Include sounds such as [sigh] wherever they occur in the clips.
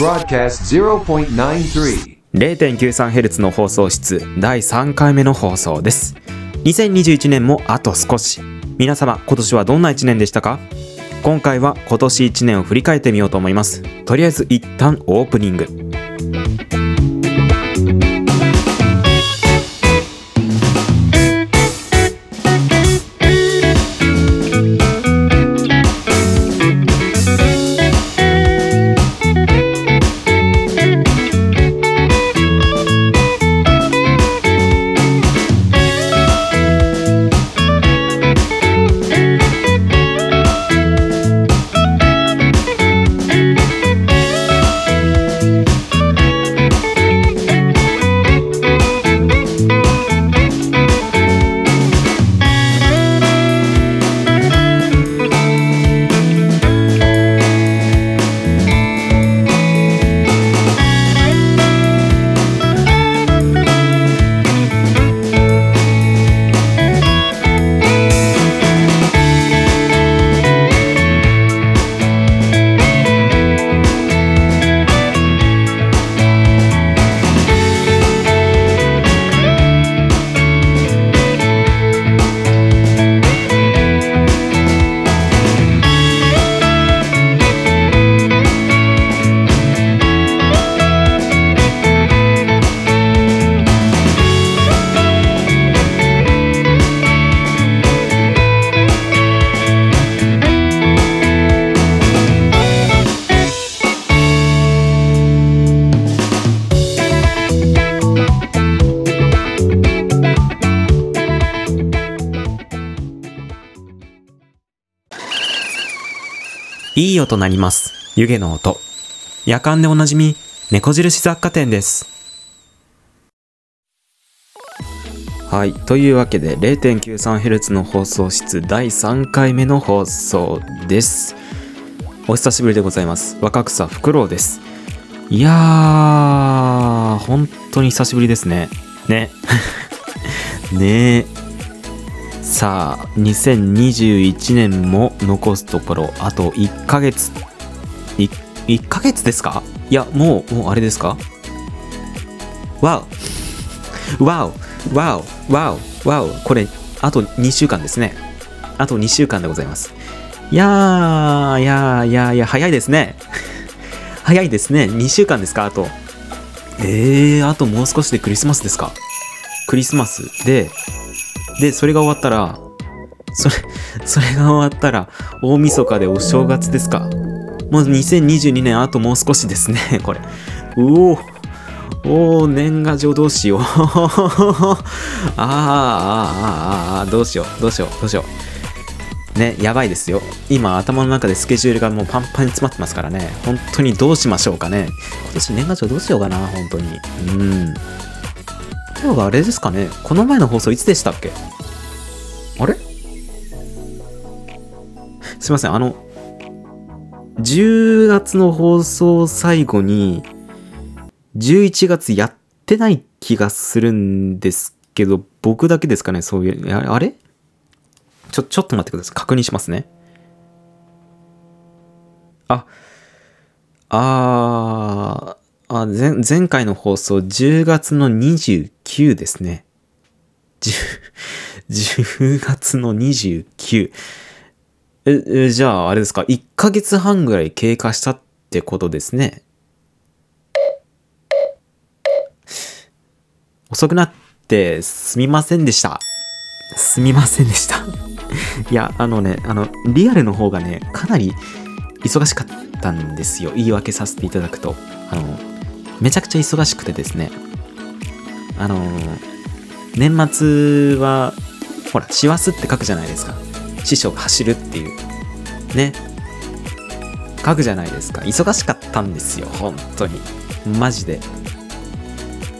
Broadcast 0.93Hz の放送室第3回目の放送です2021年もあと少し皆様今年はどんな1年でしたか今回は今年1年を振り返ってみようと思いますとりあえず一旦オープニングいい音鳴ります。湯気の音。夜間でおなじみ猫印雑貨店です。はい。というわけで 0.93Hz の放送室第3回目の放送です。お久しぶりでございます。若草フクロウです。いやー本当に久しぶりですね。ね。[laughs] ね。えさあ2021年も残すところあと1ヶ月。い1ヶ月ですか？いやもうもうあれですか？わお。わお。わお。わお。わお。これあと2週間ですね。あと2週間でございます。いやーいやーいやーいや早いですね。早いですね。[laughs] 2週間ですか？あと。えー、あともう少しでクリスマスですか？クリスマスでで、それが終わったら、それ、それが終わったら、大晦日でお正月ですか？もう2022年あともう少しですね、[laughs] これ。うおおお年賀状どうしよう。[laughs] あーあーあーあーあどうしよう、どうしよう、どうしよう。ね、やばいですよ。今頭の中でスケジュールがもうパンパンに詰まってますからね。本当にどうしましょうかね。今年年賀状どうしようかな、本当に。うん。今日があれですかね？この前の放送いつでしたっけ？あれ？すいません、あの、10月の放送最後に、11月やってない気がするんですけど、僕だけですかね？そういう、ああれ？ちょ、ちょっと待ってください。確認しますね。あ、あー、あ前前回の放送10月の29 9ですね。10, 10月の29。え、えじゃああれですか ?1 ヶ月半ぐらい経過したってことですね。遅くなってすみませんでした。すみませんでした。いや、あのね、あの、リアルの方がね、かなり忙しかったんですよ。言い訳させていただくと。あの、めちゃくちゃ忙しくてですね。あの、年末は、ほら、師走って書くじゃないですか。師匠が走るっていう。ね。書くじゃないですか。忙しかったんですよ。本当に。マジで。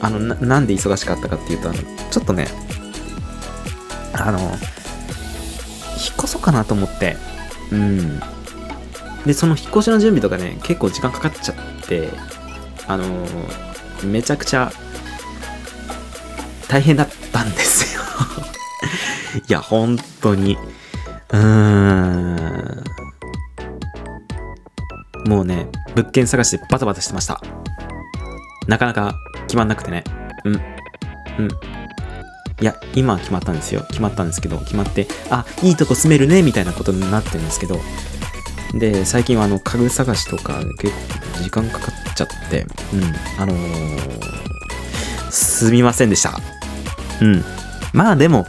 あの、ななんで忙しかったかっていうと、あの、ちょっとね、あの、引っ越そうかなと思って。うん。で、その引っ越しの準備とかね、結構時間かかっちゃって、あのめちゃくちゃ大変だったんですよ。[laughs] いや、本当に。うーん。もうね、物件探してバタバタしてました。なかなか決まんなくてね。うん。うん。いや、今は決まったんですよ。決まったんですけど、決まって、あ、いいとこ住めるね、みたいなことになってるんですけど、で、最近はあの、家具探しとか結構時間かかっちゃって、うん。あのー、すみませんでした。うん。まあでも、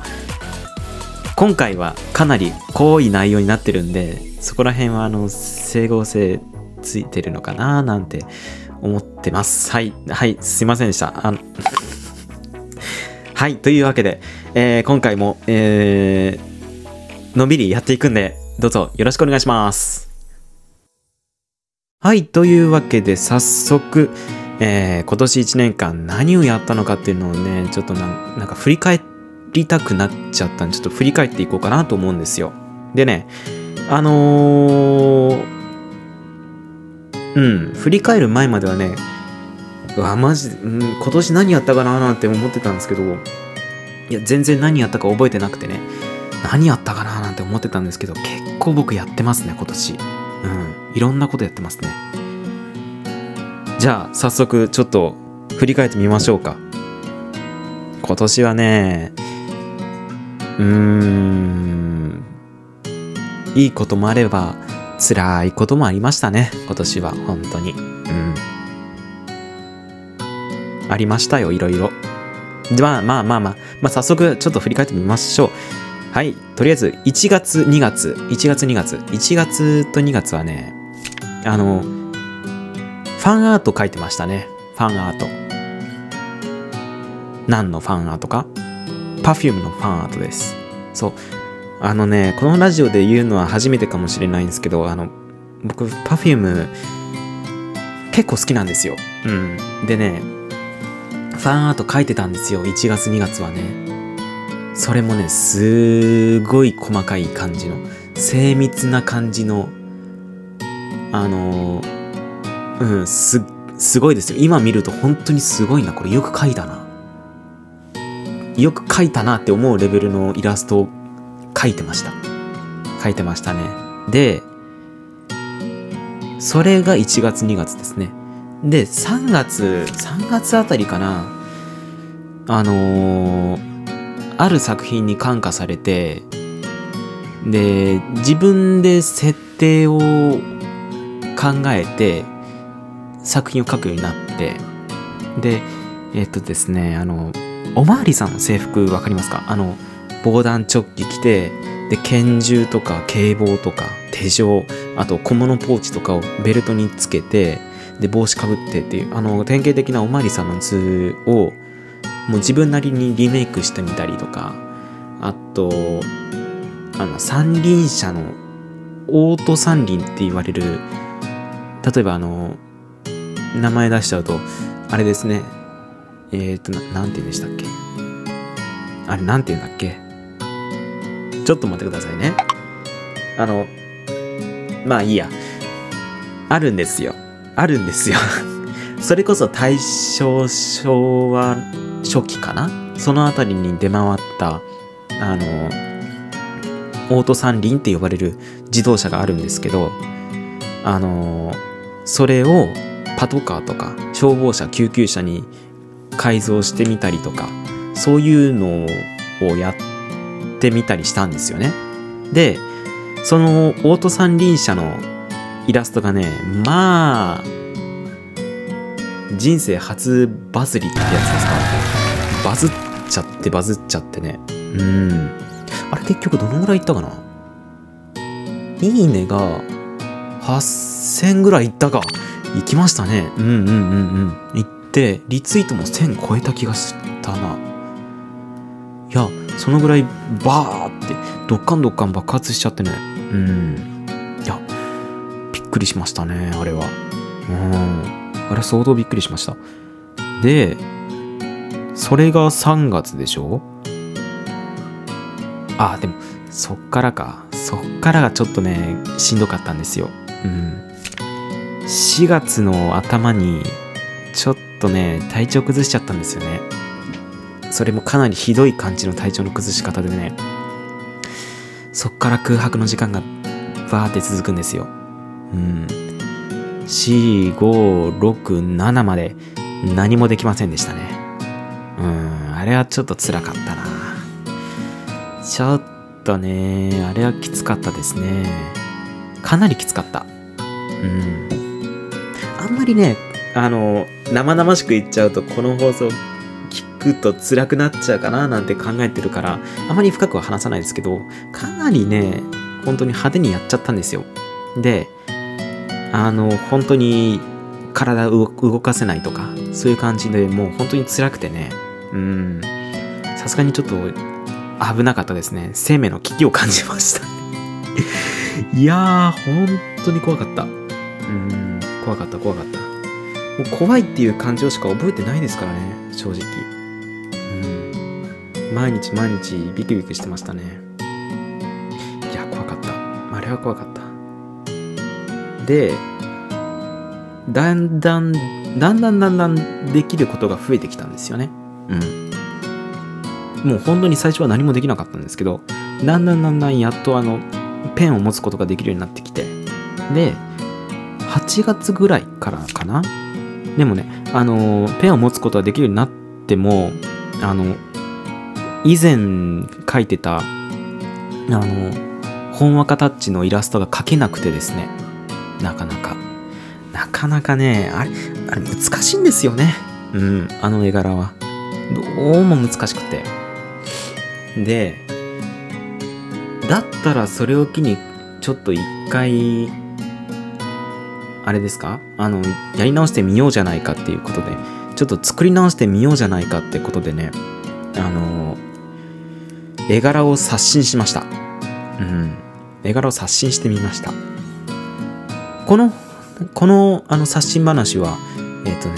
今回はかなり濃い内容になってるんで、そこら辺はあの、整合性ついてるのかななんて思ってます。はい。はい。すいませんでした。あの [laughs] はい。というわけで、えー今回も、えーのんびりやっていくんで、どうぞよろしくお願いします。はい。というわけで、早速、えー今年1年間何をやったのかっていうのをね、ちょっとなんか振り返りたくなっちゃったんで、ちょっと振り返っていこうかなと思うんですよ。でね、あのーうん、振り返る前まではね、うわ、マジで、うん、今年何やったかななんて思ってたんですけど、いや、全然何やったか覚えてなくてね、何やったかななんて思ってたんですけど、結構僕やってますね、今年。うん、いろんなことやってますね。じゃあ、早速、ちょっと、振り返ってみましょうか。今年はね、うーん、いいこともあれば、辛いこともありましたね、今年は、本当に。うん。ありましたよ、いろいろ。まあまあまあまあ、まあ早速ちょっと振り返ってみましょう。はい、とりあえず1月、2月、1月、2月、1月と2月はね、あの、ファンアート書いてましたね。ファンアート。何のファンアートか ?Perfume のファンアートです。そう。あのね、このラジオで言うのは初めてかもしれないんですけど、あの、僕、Perfume 結構好きなんですよ。うん。でね、ファンアート書いてたんですよ。1月、2月はね。それもね、すごい細かい感じの、精密な感じの、あのうん、す、すごいですよ。今見ると本当にすごいな。これよく書いたな。よく書いたなって思うレベルのイラストを書いてました。書いてましたね。で、それが1月2月ですね。で、3月、3月あたりかな。あのーある作品に感化されて、で、自分で設定を考えて、作品を書くようになって、で、えっとですね、あの、おまわりさんの制服わかりますか？あの、防弾チョッキ着て、で、拳銃とか警棒とか手錠、あと小物ポーチとかをベルトにつけて、で、帽子かぶってっていう、あの、典型的なおまわりさんの図を、もう自分なりにリメイクしてみたりとか、あと、あの、三輪車の、オート三輪って言われる、例えばあの、名前出しちゃうと、あれですね、えっ、ー、とな、なんて言うんでしたっけ？あれ、なんて言うんだっけ？ちょっと待ってくださいね。あの、まあいいや。あるんですよ。あるんですよ。[laughs] それこそ大正昭和初期かな？そのあたりに出回った、あの、オート三輪って呼ばれる自動車があるんですけど、あの、それをパトカーとか消防車、救急車に改造してみたりとか、そういうのをやってみたりしたんですよね。で、そのオート三輪車のイラストがね、まあ、人生初バズりってやつですかバズっちゃってバズっちゃってね。うん。あれ結局どのぐらいいったかな？いいねが8000ぐらいいったか。いきましたね。うんうんうんうん。いって、リツイートも1000超えた気がしたな。いや、そのぐらいバーって、ドッカンドッカン爆発しちゃってね。うん。いや、びっくりしましたね、あれは。うん。あれ相当びっくりしました。で、それが3月でしょ？あ、でも、そっからか。そっからがちょっとね、しんどかったんですよ。うん。4月の頭に、ちょっとね、体調崩しちゃったんですよね。それもかなりひどい感じの体調の崩し方でね、そっから空白の時間がバーって続くんですよ。うん。4、5、6、7まで何もできませんでしたね。うん、あれはちょっと辛かったな。ちょっとね、あれはきつかったですね。かなりきつかった。うん。あんまりね、あの、生々しく言っちゃうと、この放送聞くと辛くなっちゃうかななんて考えてるから、あまり深くは話さないですけど、かなりね、本当に派手にやっちゃったんですよ。で、あの、本当に体を動かせないとか、そういう感じでもう本当に辛くてね、うん、さすがにちょっと危なかったですね。生命の危機を感じました。いやー、本当に怖かった。うん、怖かった、怖かった。もう怖いっていう感情しか覚えてないですからね、正直。うん、毎日毎日ビクビクしてましたね。いや、怖かった。あれは怖かった。で、だんだん、だんだんだんだんできることが増えてきたんですよね。うん。もう本当に最初は何もできなかったんですけど、だんだんだんだんやっとあの、ペンを持つことができるようになってきて、で、8月ぐらいからかな？でもね、あの、ペンを持つことができるようになっても、あの、以前描いてた、あの、本若タッチのイラストが描けなくてですね、なかなか。なかなかね、あれ、あれ難しいんですよね。うん、あの絵柄は。どうも難しくて。で、だったらそれを機に、ちょっと一回、あれですか？あの、やり直してみようじゃないかっていうことで、ちょっと作り直してみようじゃないかってことでね、あの、絵柄を刷新しました。うん。絵柄を刷新してみました。この、この、あの、刷新話は、えっ、ー、とね、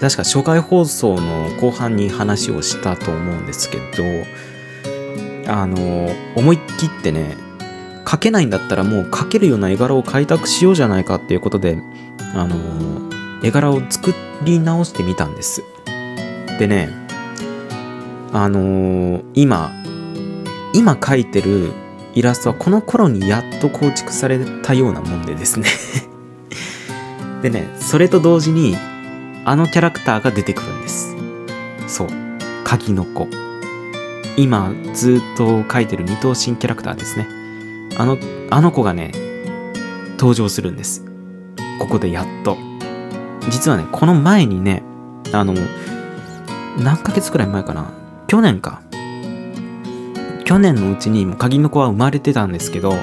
確か初回放送の後半に話をしたと思うんですけど、あの、思い切ってね、描けないんだったらもう描けるような絵柄を開拓しようじゃないかっていうことで、あの、絵柄を作り直してみたんです。でね、あの今、今描いてるイラストはこの頃にやっと構築されたようなもんでですね [laughs] でね、それと同時に、あのキャラクターが出てくるんです。そう。鍵の子。今、ずっと描いてる二等身キャラクターですね。あの、あの子がね、登場するんです。ここでやっと。実はね、この前にね、あの、何ヶ月くらい前かな。去年か。去年のうちにもう鍵の子は生まれてたんですけど、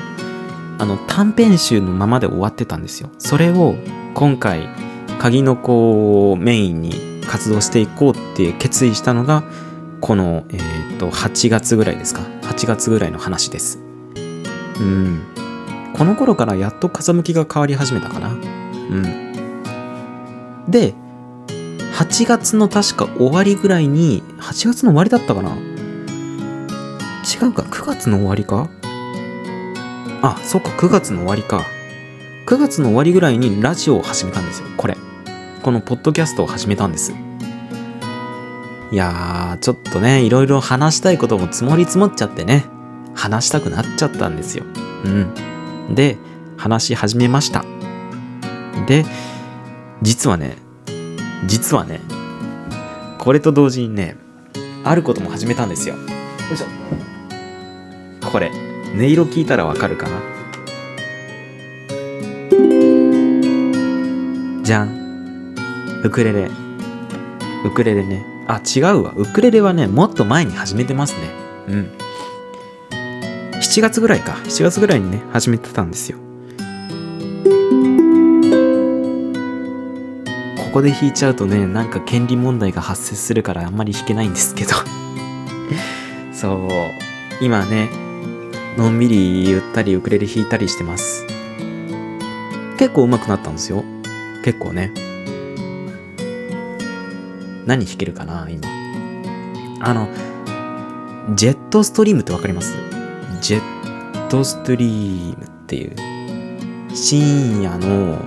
あの短編集のままで終わってたんですよ。それを今回、鍵の子をメインに活動していこうって決意したのが、この、えっ、ー、と、8月ぐらいですか。8月ぐらいの話です。うん。この頃からやっと風向きが変わり始めたかな。うん。で、8月の確か終わりぐらいに、8月の終わりだったかな？違うか、9月の終わりか？あ、そっか、9月の終わりか。9月の終わりぐらいにラジオを始めたんですよ、これ。このポッドキャストを始めたんです。いやー、ちょっとね、いろいろ話したいことも積もり積もっちゃってね、話したくなっちゃったんですよ。うん。で、話し始めました。で、実はね、実はね、これと同時にね、あることも始めたんですよ。よいしょ。これ音色聞いたらわかるかな？じゃんウクレレウクレレねあ違うわウクレレはねもっと前に始めてますねうん7月ぐらいか7月ぐらいにね始めてたんですよここで弾いちゃうとねなんか権利問題が発生するからあんまり弾けないんですけど [laughs] そう今ねのんびりゆったりウクレレ弾いたりしてます。結構上手くなったんですよ。結構ね。何弾けるかな今。あの、ジェットストリームってわかります？ジェットストリームっていう、深夜の、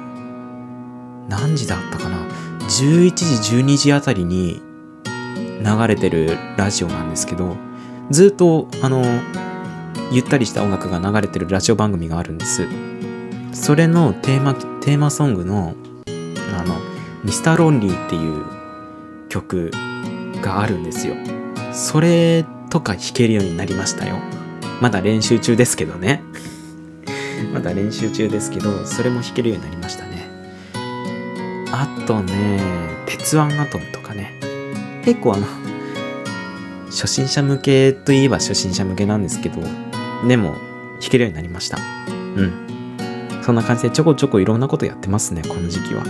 何時だったかな ?11 時、12時あたりに流れてるラジオなんですけど、ずっと、あの、ゆったりした音楽が流れてるラジオ番組があるんです。それのテーマ、テーマソングのあのミスターロンリーっていう曲があるんですよそれとか弾けるようになりましたよまだ練習中ですけどね。まだ練習中ですけどそれも弾けるようになりましたね。あとね鉄腕アトムとかね。結構あの初心者向けといえば初心者向けなんですけどでも弾けるようになりました。うん。そんな感じでちょこちょこいろんなことやってますねこの時期は。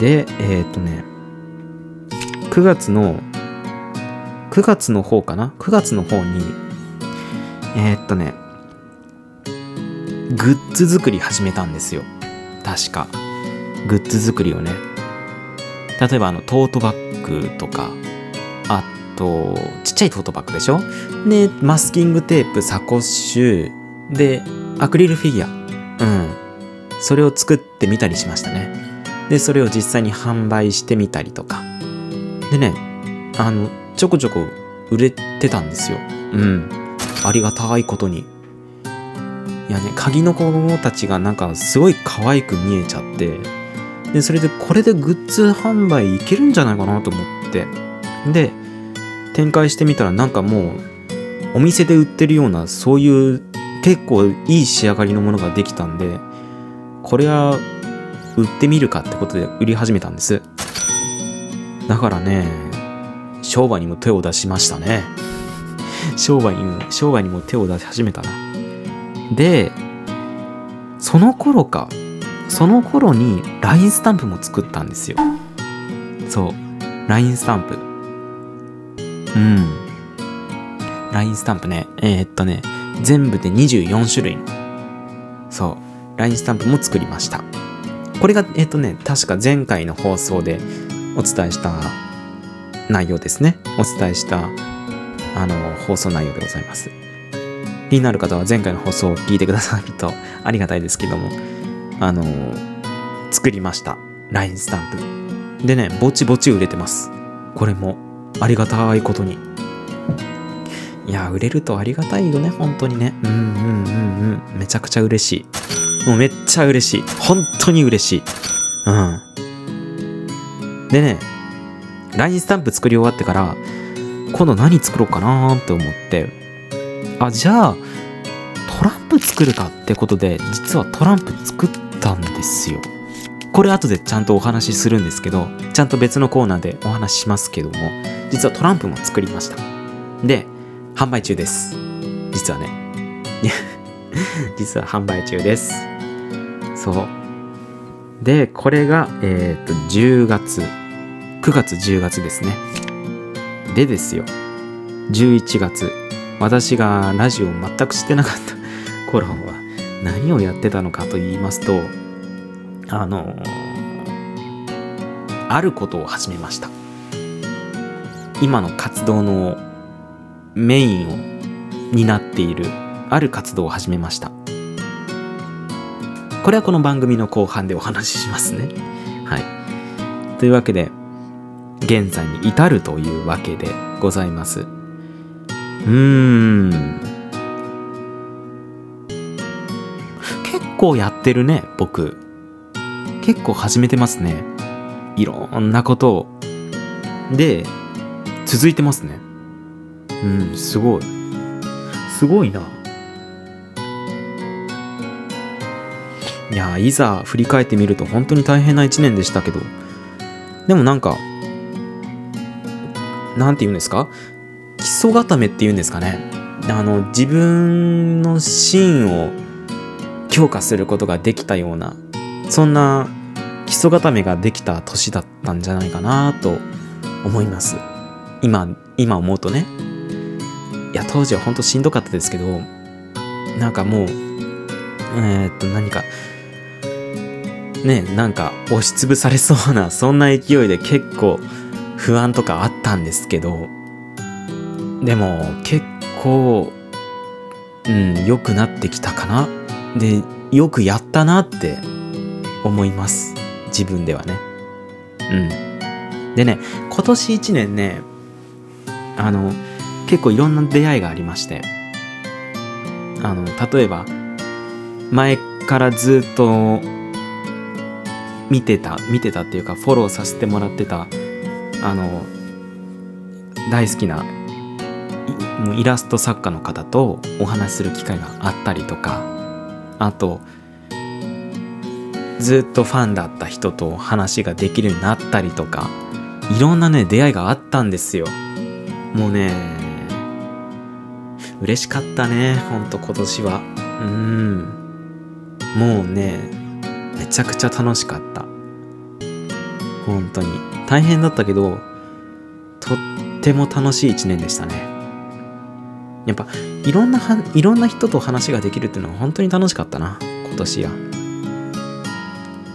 でえっ、ー、とね9月の9月の方かな？9月の方にえー、っとねグッズ作り始めたんですよ。確か。グッズ作りをね。例えばあのトートバッグとかあとちっちゃいトートバッグでしょ？でマスキングテープサコッシュでアクリルフィギュア。うん。それを作ってみたりしましたね。でそれを実際に販売してみたりとか。でねあのちょこちょこ売れてたんですよ。うん。ありがたいことに。いやね鍵の子たちがなんかすごい可愛く見えちゃってでそれでこれでグッズ販売いけるんじゃないかなと思って。で展開してみたらなんかもうお店で売ってるようなそういう結構いい仕上がりのものができたんでこれは売ってみるかってことで売り始めたんです。だからね商売にも手を出しましたね。商売に商売にも手を出し始めたな。でその頃かその頃に LINE スタンプも作ったんですよ。そう LINE スタンプ。うん。LINE スタンプね。えー、っとね全部で24種類の。そう LINE スタンプも作りました。これがえー、っとね確か前回の放送でお伝えした内容ですね。お伝えしたあの放送内容でございます。気になる方は前回の放送を聞いてくださるとありがたいですけどもあの作りました。LINE スタンプ。でねぼちぼち売れてます。これもありがたいことに。いや売れるとありがたいよね本当にね。うんうんうんうん。めちゃくちゃ嬉しい。もうめっちゃ嬉しい。本当に嬉しい。うん。でね LINE スタンプ作り終わってから今度何作ろうかなって思って。あじゃあトランプ作るかってことで実はトランプ作ったんですよ。これ後でちゃんとお話しするんですけどちゃんと別のコーナーでお話ししますけども実はトランプも作りました。で販売中です。実はね。[laughs] 実は販売中です。そう。でこれがえっ、と10月。9月10月ですね。でですよ。11月。私がラジオを全くしてなかった。[laughs] 頃は。何をやってたのかと言いますとあのあることを始めました。今の活動のメインを担っているある活動を始めました。これはこの番組の後半でお話ししますね。はい。というわけで現在に至るというわけでございます。うーん。結構やってるね、僕。結構始めてますね。いろんなことを。で、続いてますね。うん、すごい。すごいな。いや、いざ振り返ってみると本当に大変な一年でしたけど、でもなんか、何て言うんですか？基礎固めっていうんですかね。あの自分の芯を強化することができたようなそんな基礎固めができた年だったんじゃないかなと思います。今今思うとね。いや当時は本当しんどかったですけどなんかもうえー、っと何かねなんか押しつぶされそうなそんな勢いで結構不安とかあったんですけどでも結構うん良くなってきたかな。でよくやったなって思います。自分ではね。うん。でね今年1年ねあの結構いろんな出会いがありましてあの例えば前からずっと見てた見てたっていうかフォローさせてもらってたあの大好きなイラスト作家の方とお話しする機会があったりとかあとずっとファンだった人と話ができるようになったりとかいろんなね出会いがあったんですよ。もうね嬉しかったねほんと今年は。うん。もうねめちゃくちゃ楽しかった。本当に。大変だったけどとっても楽しい一年でしたね。やっぱいろんないろんな人と話ができるっていうのは本当に楽しかったな今年は。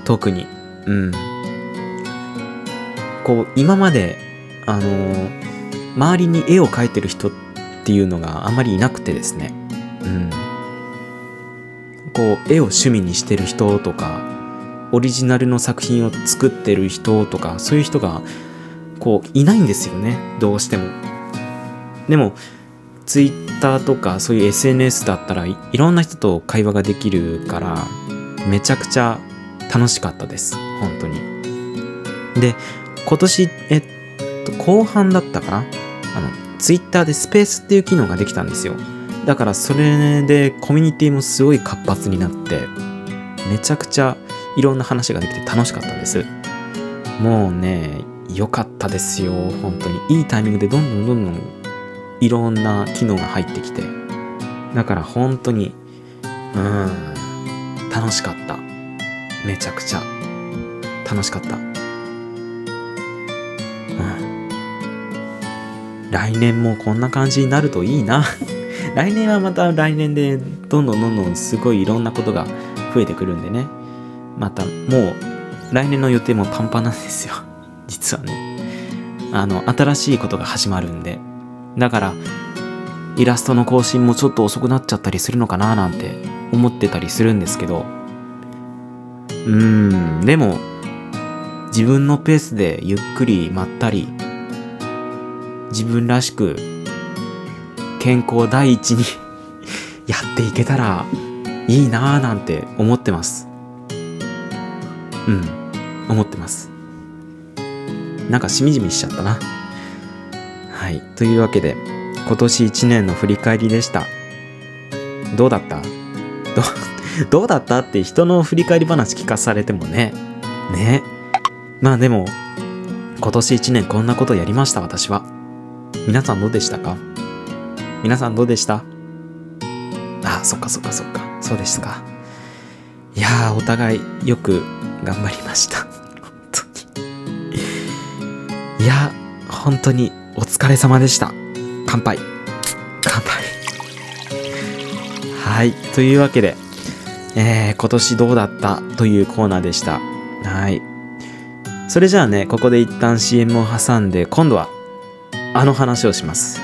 特に。うん。こう今まであのー周りに絵を描いてる人っていうのがあんまりいなくてですね。うん。こう絵を趣味にしてる人とかオリジナルの作品を作ってる人とかそういう人がこういないんですよね。どうしても。でも Twitter とかそういう SNS だったらいろんな人と会話ができるからめちゃくちゃ楽しかったです。本当に。で今年えっと後半だったかな？あの Twitter でスペースっていう機能ができたんですよ。だからそれでコミュニティもすごい活発になってめちゃくちゃいろんな話ができて楽しかったです。もうね良かったですよ。本当に。いいタイミングでどんどんどんどんいろんな機能が入ってきて。だから本当にうん楽しかった。めちゃくちゃ。楽しかった。うん。来年もこんな感じになるといいな。[laughs] 来年はまた来年でどんどんどんどんすごいいろんなことが増えてくるんでね。またもう来年の予定もパンパンなんですよ。[laughs] 実はね。あの新しいことが始まるんで。だからイラストの更新もちょっと遅くなっちゃったりするのかななんて思ってたりするんですけど。うーんでも自分のペースでゆっくりまったり自分らしく健康第一に [laughs] やっていけたらいいなぁなんて思ってます。うん。思ってます。なんかしみじみしちゃったな。はい。というわけで今年1年の振り返りでした。どうだった？ど [laughs] どうだったって人の振り返り話聞かされてもね。ね。まあでも今年1年こんなことやりました私は。皆さんどうでしたか？皆さんどうでした？あそっかそっかそっか。そうですか。いやーお互いよく頑張りました。本当に。いや本当にお疲れ様でした。乾杯。乾杯。はい。というわけでえー、今年どうだったというコーナーでした。はい。それじゃあねここで一旦 CM を挟んで今度はあの話をします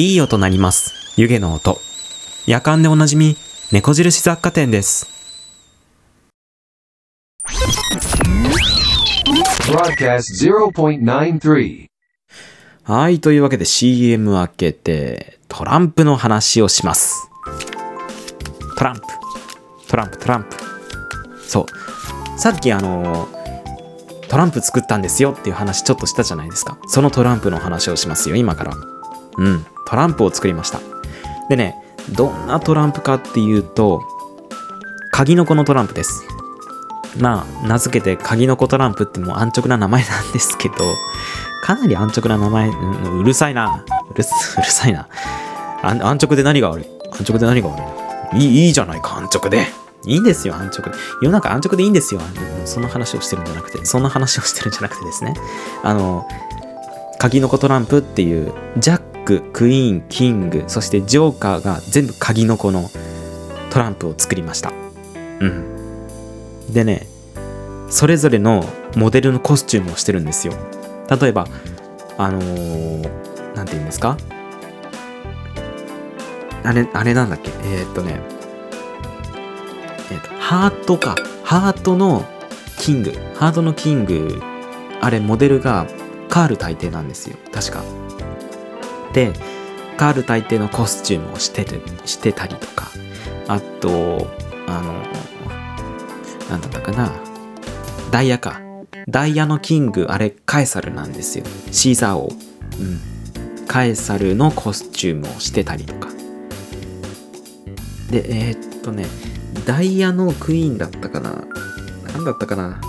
いい音鳴ります。湯気の音。夜間でおなじみ猫印雑貨店です。Broadcast 0.93. はいというわけで CM 明けてトランプの話をします。トランプ。トランプトランプ。そう。さっきあのトランプ作ったんですよっていう話ちょっとしたじゃないですか。そのトランプの話をしますよ今から。うんトランプを作りました。でねどんなトランプかっていうと鍵の子のトランプです。まあ名付けて鍵の子トランプってもう安直な名前なんですけどかなり安直な名前うるさいな。うるさいな。安直で何が悪い？安直で何が悪いいいいいじゃないか安直で。いいんですよ安直で。世の中安直でいいんですよ。そんな話をしてるんじゃなくてそんな話をしてるんじゃなくてですね。あの鍵の子トランプっていうジャッククイーンキングそしてジョーカーが全部鍵の子のトランプを作りました。うん。でねそれぞれのモデルのコスチュームをしてるんですよ。例えばあのー、なんて言うんですか？あれあれなんだっけ？えー、っとねえーっとハートか。ハートのキング。ハートのキングあれモデルがカール大帝なんですよ。確か。でカール大帝のコスチュームをしててしてたりとか。あとあのなんだったかな。ダイヤか。ダイヤのキングあれカエサルなんですよ。シーザー王。うん。カエサルのコスチュームをしてたりとか。でえーっとねダイヤのクイーンだったかな。何だったかな。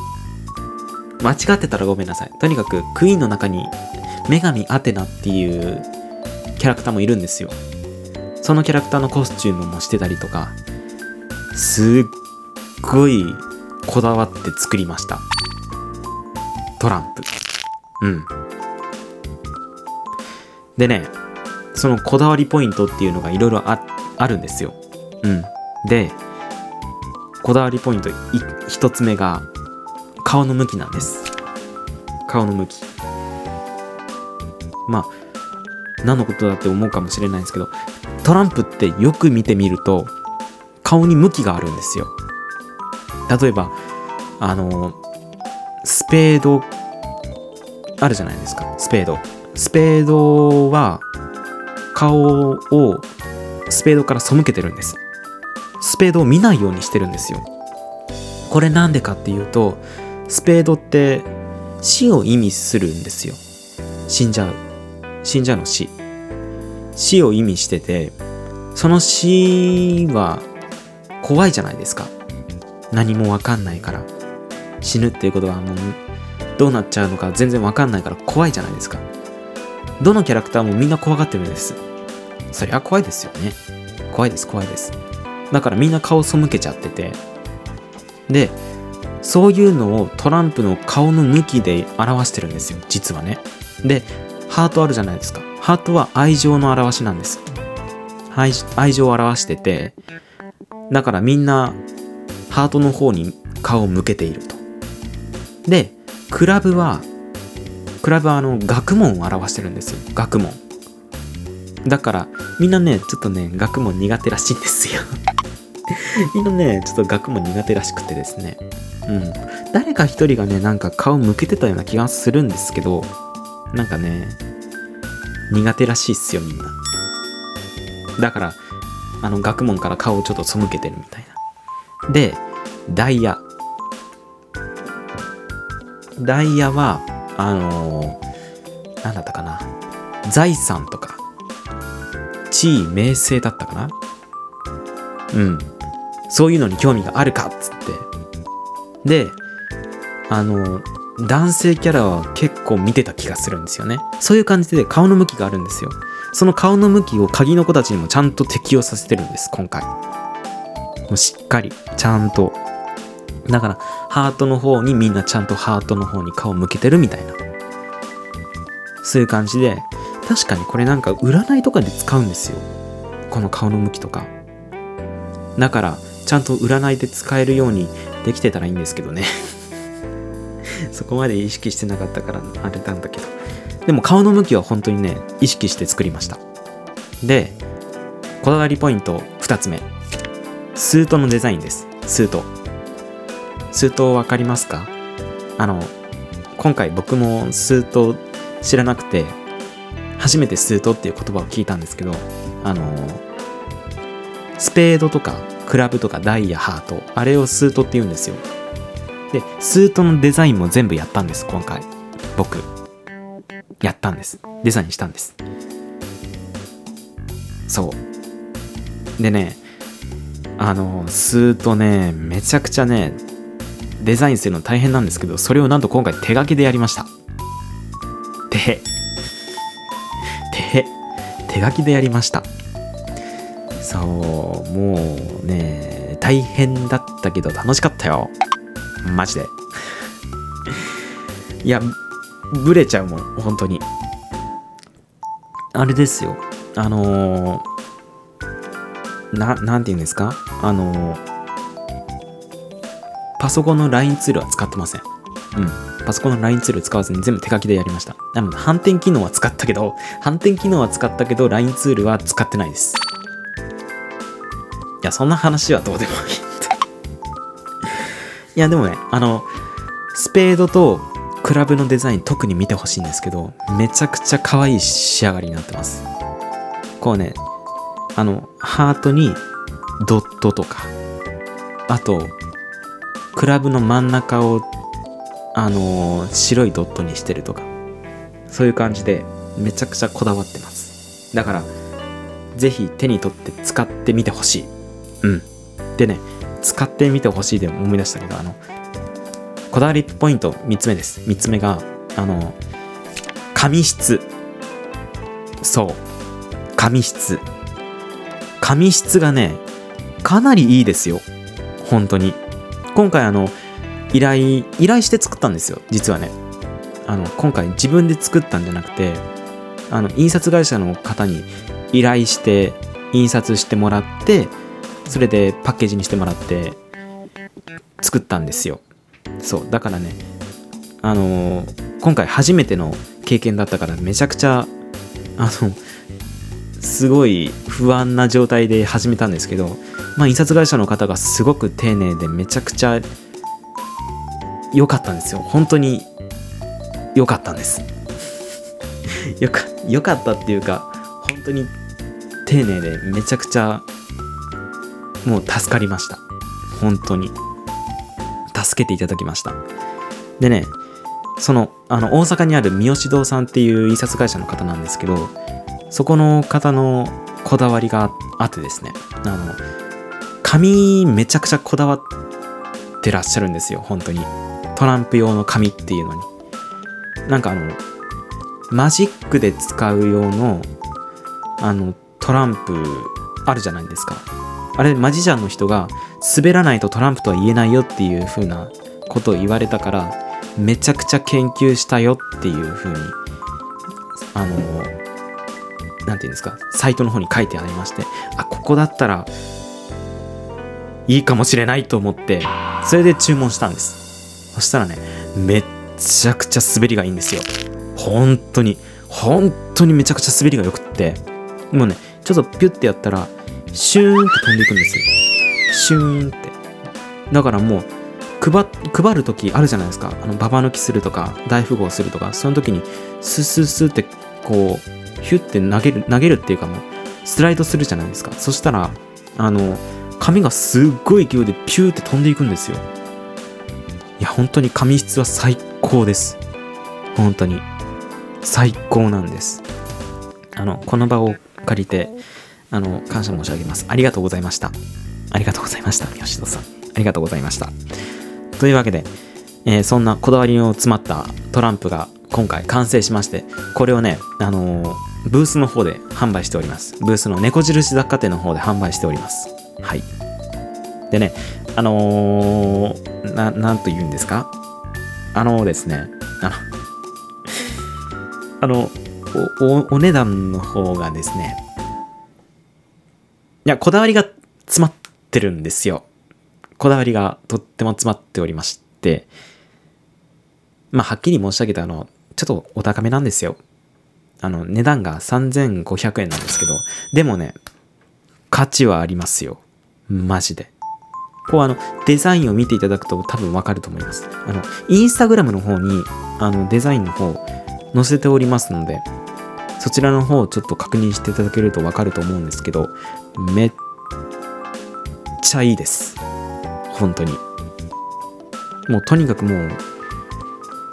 間違ってたらごめんなさい。とにかくクイーンの中に女神アテナっていうキャラクターもいるんですよ。そのキャラクターのコスチュームもしてたりとかすっごいこだわって作りました。トランプ。うん。でねそのこだわりポイントっていうのがいろいろあるんですよ。うん。でこだわりポイントい一つ目が顔の向きなんです。顔の向き。まあ何のことだって思うかもしれないんですけどトランプってよく見てみると顔に向きがあるんですよ。例えばあのスペードあるじゃないですか。スペード。スペードは顔をスペードから背けてるんです。スペードを見ないようにしてるんですよ。これなんでかっていうとスペードって死を意味するんですよ。死んじゃう。死んじゃうの死。死を意味しててその死は怖いじゃないですか。何もわかんないから。死ぬっていうことはもうどうなっちゃうのか全然わかんないから怖いじゃないですか。どのキャラクターもみんな怖がってるんです。そりゃ怖いですよね。怖いです怖いです。だからみんな顔背けちゃってて。でそういうのをトランプの顔の向きで表してるんですよ実はね。でハートあるじゃないですか。ハートは愛情の表しなんです。愛愛情を表しててだからみんなハートの方に顔を向けていると。でクラブはクラブはあの学問を表してるんですよ。学問。だからみんなねちょっとね学問苦手らしいんですよ。[laughs] みんなねちょっと学問苦手らしくてですね。うん。誰か一人がねなんか顔向けてたような気がするんですけどなんかね苦手らしいっすよみんな。だからあの学問から顔をちょっと背けてるみたいな。でダイヤ。ダイヤはあのー、なんだったかな。財産とか。地位名声だったかな。うん。そういうのに興味があるかっつって。であの男性キャラは結構見てた気がするんですよね。そういう感じで顔の向きがあるんですよ。その顔の向きを鍵の子たちにもちゃんと適用させてるんです今回。もうしっかりちゃんと。だからハートの方にみんなちゃんとハートの方に顔向けてるみたいな。そういう感じで確かにこれなんか占いとかで使うんですよ。この顔の向きとか。だからちゃんと占いで使えるようにできてたらいいんですけどね。[laughs] そこまで意識してなかったからあれなんだけど。でも顔の向きは本当にね意識して作りました。でこだわりポイント2つ目。スートのデザインです。スート。スート分かりますか？あの今回僕もスート知らなくて初めてスートっていう言葉を聞いたんですけどあのスペードとかクラブとかダイヤハートあれをスートって言うんですよ。でスートのデザインも全部やったんです今回。僕。やったんです。デザインしたんです。そう。でねあのスートねめちゃくちゃねデザインするの大変なんですけどそれをなんと今回手書きでやりました。手。手。手書きでやりました。そうもうね大変だったけど楽しかったよ。マジで。いやブレちゃうもん本当に。あれですよ。あのー、ななんて言うんですか？あのー、パソコンの LINE ツールは使ってません。うん。パソコンの LINE ツール使わずに全部手書きでやりました。でも反転機能は使ったけど [laughs] 反転機能は使ったけど LINE ツールは使ってないです。いやそんな話はどうでもいい。いやでもねあのスペードとクラブのデザイン特に見てほしいんですけどめちゃくちゃ可愛い仕上がりになってます。こうねあのハートにドットとかあとクラブの真ん中をあのー白いドットにしてるとかそういう感じでめちゃくちゃこだわってます。だからぜひ手に取って使ってみてほしい。うん。でね使ってみてほしいで思い出したけどあのこだわりポイント3つ目です。3つ目があの紙質。そう。紙質。紙質がねかなりいいですよ。本当に。今回あの依頼依頼して作ったんですよ。実はね。あの今回自分で作ったんじゃなくてあの印刷会社の方に依頼して印刷してもらってそれでパッケージにしてもらって作ったんですよ。そうだからねあのー今回初めての経験だったからめちゃくちゃあのすごい不安な状態で始めたんですけどまあ印刷会社の方がすごく丁寧でめちゃくちゃ良かったんですよ。本当に良かったんです。[laughs] よか良かったっていうか本当に丁寧でめちゃくちゃもう助かりました。本当に。助けていただきました。でねそのあの大阪にある三好堂さんっていう印刷会社の方なんですけどそこの方のこだわりがあってですねあの紙めちゃくちゃこだわってらっしゃるんですよ本当に。トランプ用の紙っていうのに。なんかあのマジックで使う用のあのトランプあるじゃないですか。あれマジシャンの人が滑らないとトランプとは言えないよっていう風なことを言われたからめちゃくちゃ研究したよっていう風にあのなんていうんですかサイトの方に書いてありましてあここだったらいいかもしれないと思ってそれで注文したんです。そしたらねめっちゃくちゃ滑りがいいんですよ。本当に本当にめちゃくちゃ滑りが良くって。もうねちょっとピュッてやったらシューンって飛んでいくんです。よシューンって。だからもう配配る時あるじゃないですか。あのババ抜きするとか大富豪するとか。その時にスススってこうヒュッて投げる投げるっていうかもうスライドするじゃないですか。そしたらあの紙がすっごい勢いでピューって飛んでいくんですよ。いや本当に紙質は最高です。本当に。最高なんです。あのこの場を借りてあの感謝申し上げます。ありがとうございました。ありがとうございました吉野さん。ありがとうございました。というわけで、えーそんなこだわりの詰まったトランプが今回完成しましてこれをねあのーブースの方で販売しております。ブースの猫印雑貨店の方で販売しております。はい。でねあのーななんと言うんですか？あのですねあのあのおおお値段の方がですねいやこだわりが詰まってるんですよ。こだわりがとっても詰まっておりまして。まあはっきり申し上げてあのちょっとお高めなんですよ。あの値段が3500円なんですけど。でもね価値はありますよ。マジで。こうあのデザインを見ていただくと多分わかると思います。あのインスタグラムの方にあのデザインの方載せておりますのでそちらの方をちょっと確認していただけるとわかると思うんですけどめっちゃいいです。本当に。もうとにかくもう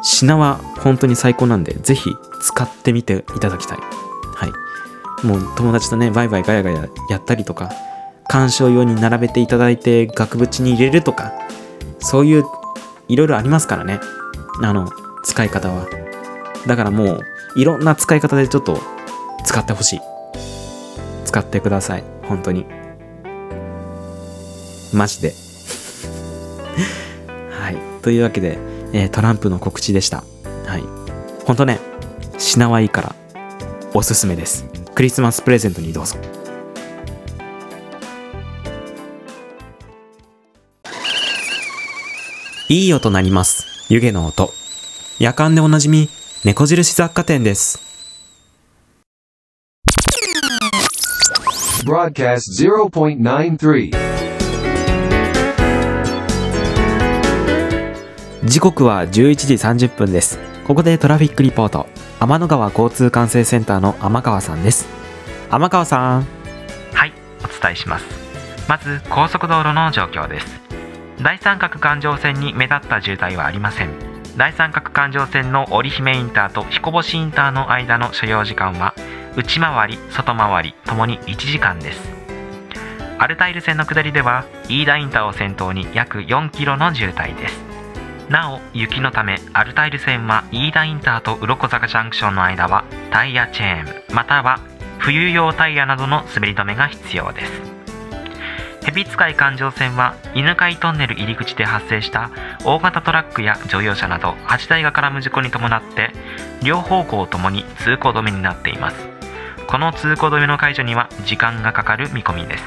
品は本当に最高なんでぜひ使ってみていただきたい。はい。もう友達とねバイバイガヤガヤやったりとか鑑賞用に並べていただいて額縁に入れるとかそういういろいろありますからね。あの使い方は。だからもういろんな使い方でちょっと使ってほしい。使ってください。本当に。マジで。[laughs] はい。というわけで、えートランプの告知でした。はい。本当ね品はいいからおすすめです。クリスマスプレゼントにどうぞ。いい音鳴ります。湯気の音。夜間でおなじみ猫印雑貨店です。Broadcast 0.93. 時刻は11時30分ですここでトラフィックリポート天の川交通管制センターの天川さんです天川さんはい、お伝えします。まず高速道路の状況です。第三角環状線に目立った渋滞はありません。第三角環状線の織姫インターと彦星インターの間の所要時間は内回り、外回りともに1時間です。アルタイル線の下りでは飯田インターを先頭に約4キロの渋滞です。なお雪のためアルタイル線は飯田インターと鱗坂ジャンクションの間はタイヤチェーンまたは冬用タイヤなどの滑り止めが必要です蛇使い環状線は犬飼トンネル入り口で発生した大型トラックや乗用車など8台が絡む事故に伴って両方向ともに通行止めになっていますこの通行止めの解除には時間がかかる見込みです。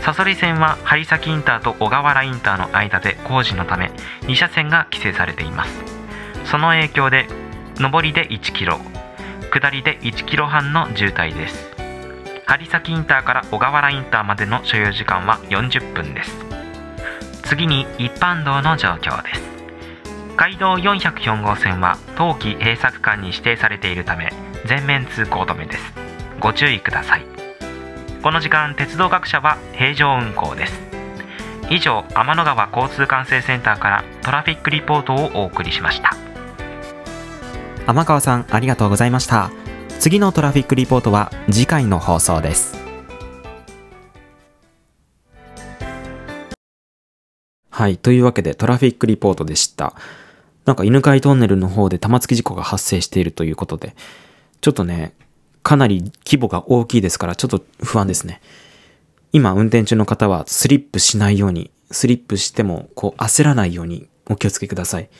サソリ線は針先インターと小川原インターの間で工事のため2車線が規制されています。その影響で上りで1キロ下りで1キロ半の渋滞です。針先インターから小川原インターまでの所要時間は40分です。次に一般道の状況です。街道404号線は冬季閉鎖区間に指定されているため全面通行止めです。ご注意ください。この時間鉄道各社は平常運行です。以上天の川交通管制センターからトラフィックリポートをお送りしました。天川さんありがとうございました。次のトラフィックリポートは次回の放送です。はいというわけでトラフィックリポートでした。なんか犬飼トンネルの方で玉突き事故が発生しているということでちょっとねかなり規模が大きいですからちょっと不安ですね今運転中の方はスリップしないようにスリップしてもこう焦らないようにお気をつけください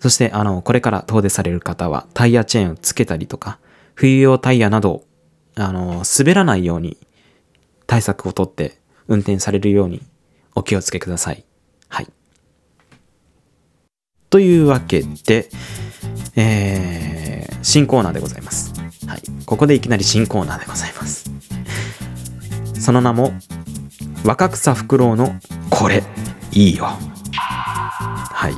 そして、あの、これから遠出される方は、タイヤチェーンをつけたりとか、冬用タイヤなど、あの、滑らないように対策をとって運転されるようにお気をつけください。はい。というわけで、えー、新コーナーでございます。はい。ここでいきなり新コーナーでございます。その名も、若草フクロウのこれ、いいよ。はい。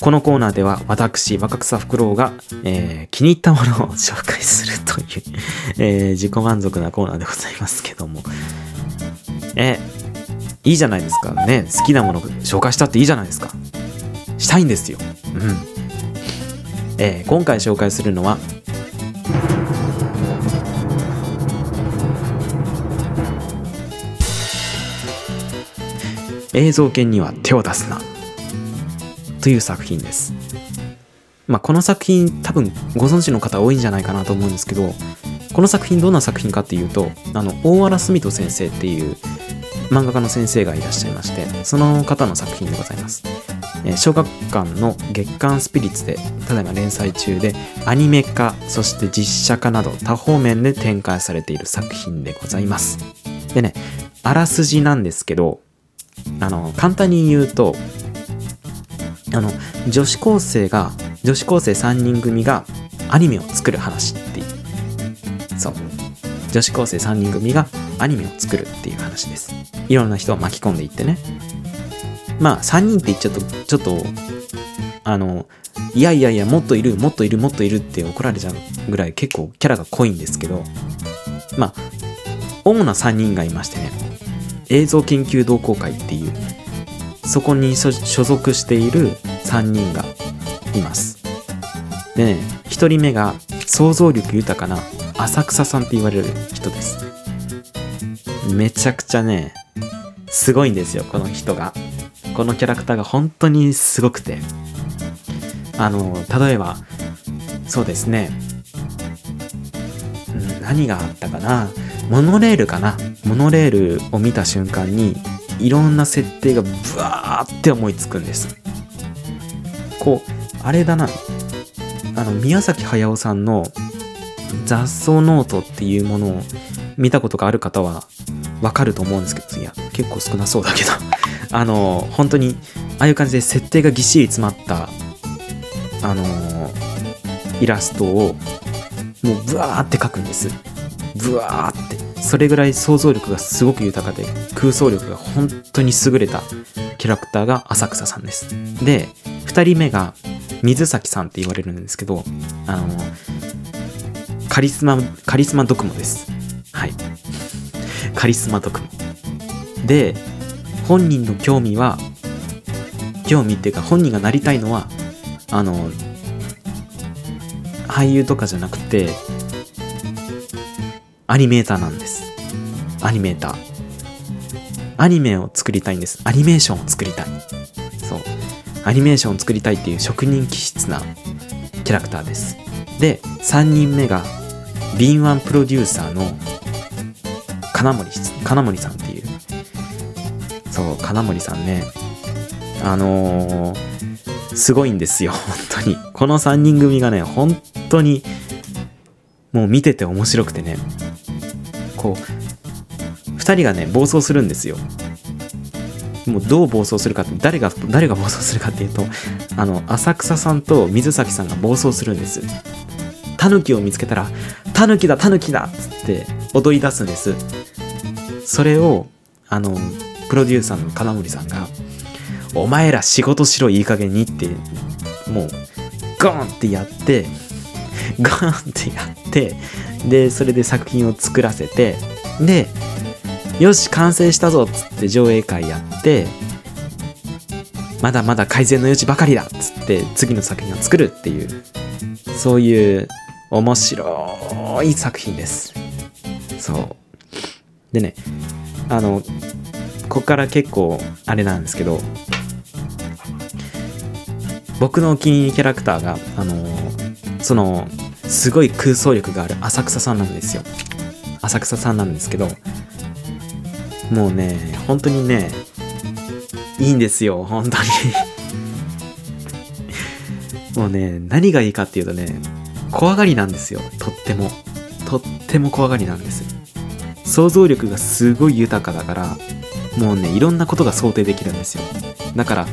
このコーナーでは私、若草フクロウが、えー気に入ったものを紹介するという、[laughs] えー自己満足なコーナーでございますけども。えいいじゃないですか。ね、好きなもの紹介したっていいじゃないですか。したいんですよ。うん。えー今回紹介するのは、映像犬には手を出すな。という作品です。まあ、この作品多分ご存知の方多いんじゃないかなと思うんですけどこの作品どんな作品かっていうとあの大原澄人先生っていう漫画家の先生がいらっしゃいましてその方の作品でございます、小学館の月刊スピリッツでただいま連載中でアニメ化そして実写化など多方面で展開されている作品でございます。でねあらすじなんですけどあの簡単に言うとあの女子高生が女子高生3人組がアニメを作る話っていう。そう。女子高生3人組がアニメを作るっていう話です。いろんな人を巻き込んでいってね。まあ3人って言っちゃうとちょっとあのいやいやいやもっといるもっといるもっといるって怒られちゃうぐらい結構キャラが濃いんですけどまあ主な3人がいましてね映像研究同好会っていうそこに所属している3人がいます。でね、1人目が想像力豊かな浅草さんって言われる人です。めちゃくちゃね、すごいんですよ、この人が。このキャラクターが本当にすごくて。あの、例えば、そうですね、うん何があったかな。モノレールかな。モノレールを見た瞬間にいろんな設定がブワーって思いつくんです。こうあれだな。あの宮崎駿さんの雑想ノートっていうものを見たことがある方はわかると思うんですけどいや結構少なそうだけど。[laughs] あの本当にああいう感じで設定がぎっしり詰まったあのイラストをもうブワーって描くんです。ブワーって。それぐらい想像力がすごく豊かで空想力が本当に優れたキャラクターが浅草さんです。で2人目が水崎さんって言われるんですけどあのカリスマカリスマドクモです。はい。カリスマドクモで本人の興味は興味っていうか本人がなりたいのはあの俳優とかじゃなくてアニメーターなんです。アニメーター。アニメを作りたいんです。アニメーションを作りたい。そう。アニメーションを作りたいっていう職人気質なキャラクターです。で3人目が敏腕プロデューサーの金森金森さんっていう。そう金森さんね。あのー、すごいんですよ本当に。この3人組がね本当にもう見てて面白くてね。こう2人がね暴走するんですよ。もうどう暴走するかって誰が誰が暴走するかっていうとあの浅草さんと水崎さんが暴走するんです。タヌキを見つけたら「タヌキだタヌキだ!」っつって踊り出すんです。それをあのプロデューサーの金森さんが「お前ら仕事しろいい加減に」ってもうゴーンってやってゴーンってやってでそれで作品を作らせてでよし完成したぞっつって上映会やってまだまだ改善の余地ばかりだっつって次の作品を作るっていうそういう面白い作品です。そう。でねあのここから結構あれなんですけど僕のお気に入りキャラクターがあのそのすごい空想力がある浅草さんなんですよ。浅草さんなんですけどもうね本当にねいいんですよ本当に。[laughs] もうね何がいいかっていうとね怖がりなんですよとっても。とっても怖がりなんです。想像力がすごい豊かだからもうねいろんなことが想定できるんですよ。だから